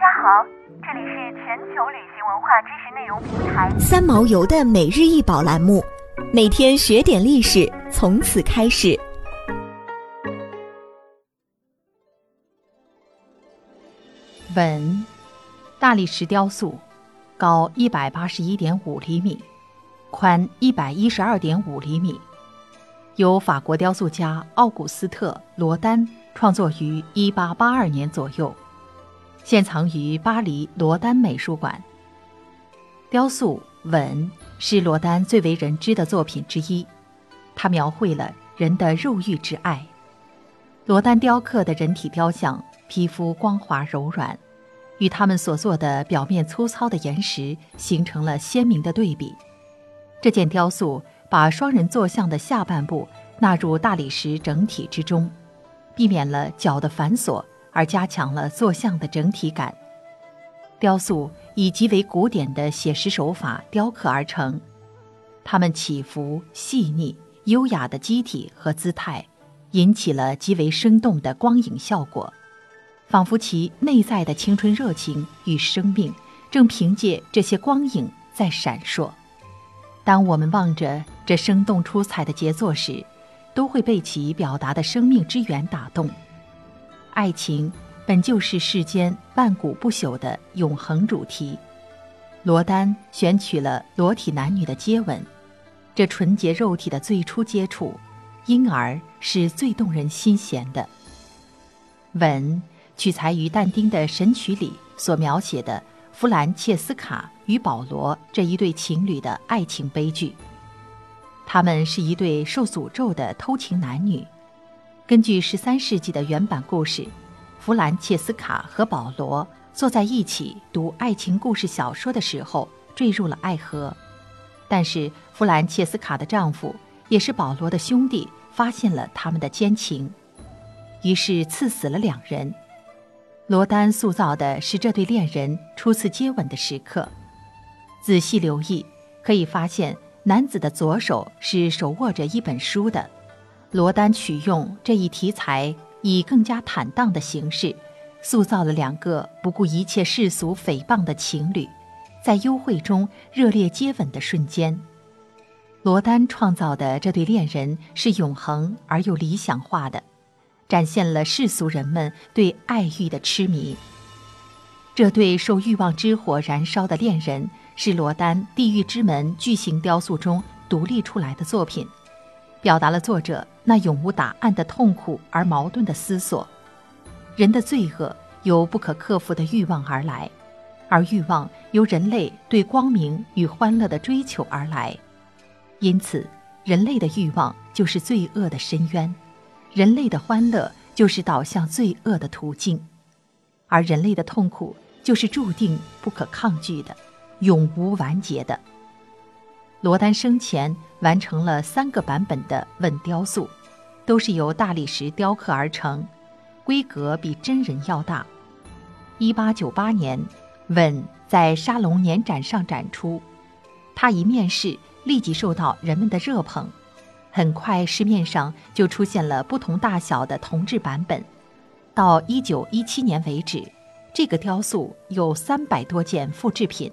家好，这里是全球旅行文化知识内容平台三毛游的每日一宝栏目，每天学点历史，从此开始。文，大理石雕塑，高一百八十一点五厘米，宽一百一十二点五厘米，由法国雕塑家奥古斯特·罗丹创作于一八八二年左右。现藏于巴黎罗丹美术馆。雕塑《吻》是罗丹最为人知的作品之一，它描绘了人的肉欲之爱。罗丹雕刻的人体雕像，皮肤光滑柔软，与他们所做的表面粗糙的岩石形成了鲜明的对比。这件雕塑把双人坐像的下半部纳入大理石整体之中，避免了脚的繁琐。而加强了坐像的整体感。雕塑以极为古典的写实手法雕刻而成，它们起伏细腻、优雅的机体和姿态，引起了极为生动的光影效果，仿佛其内在的青春热情与生命正凭借这些光影在闪烁。当我们望着这生动出彩的杰作时，都会被其表达的生命之源打动。爱情本就是世间万古不朽的永恒主题。罗丹选取了裸体男女的接吻，这纯洁肉体的最初接触，因而是最动人心弦的。吻取材于但丁的《神曲》里所描写的弗兰切斯卡与保罗这一对情侣的爱情悲剧。他们是一对受诅咒的偷情男女。根据十三世纪的原版故事，弗兰切斯卡和保罗坐在一起读爱情故事小说的时候坠入了爱河，但是弗兰切斯卡的丈夫也是保罗的兄弟发现了他们的奸情，于是赐死了两人。罗丹塑造的是这对恋人初次接吻的时刻，仔细留意可以发现，男子的左手是手握着一本书的。罗丹取用这一题材，以更加坦荡的形式，塑造了两个不顾一切世俗诽谤的情侣，在幽会中热烈接吻的瞬间。罗丹创造的这对恋人是永恒而又理想化的，展现了世俗人们对爱欲的痴迷。这对受欲望之火燃烧的恋人，是罗丹《地狱之门》巨型雕塑中独立出来的作品。表达了作者那永无答案的痛苦而矛盾的思索。人的罪恶由不可克服的欲望而来，而欲望由人类对光明与欢乐的追求而来。因此，人类的欲望就是罪恶的深渊，人类的欢乐就是导向罪恶的途径，而人类的痛苦就是注定不可抗拒的，永无完结的。罗丹生前完成了三个版本的吻雕塑，都是由大理石雕刻而成，规格比真人要大。一八九八年，吻在沙龙年展上展出，他一面世立即受到人们的热捧，很快市面上就出现了不同大小的铜制版本。到一九一七年为止，这个雕塑有三百多件复制品。